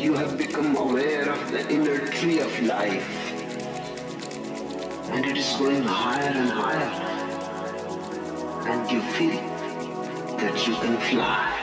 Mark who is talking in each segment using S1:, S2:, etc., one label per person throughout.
S1: You have become aware of the inner tree of life and it is going higher and higher and you feel that you can fly.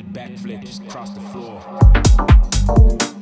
S2: did backflips across the floor.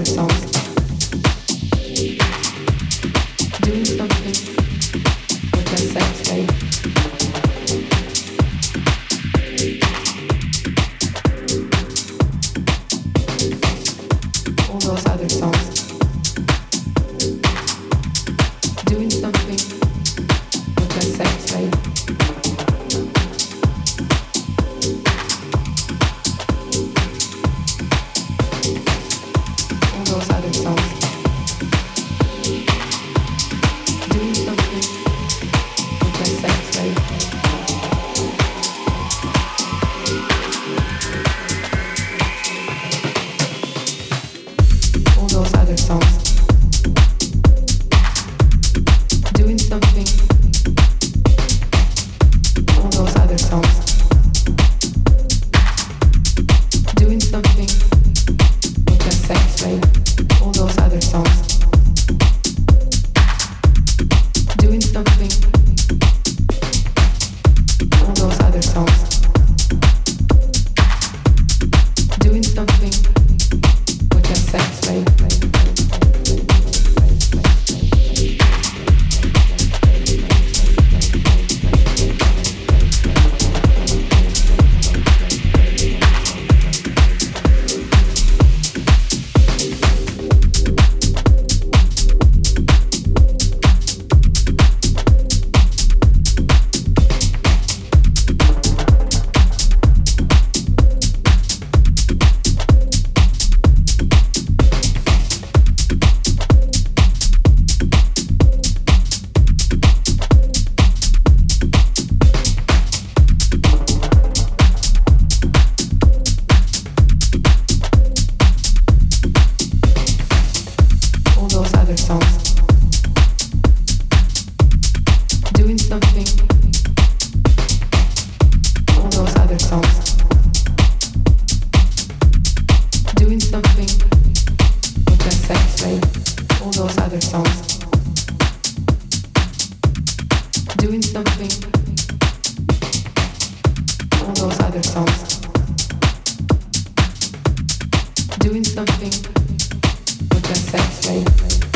S3: então those other songs. Doing something with that sex slave.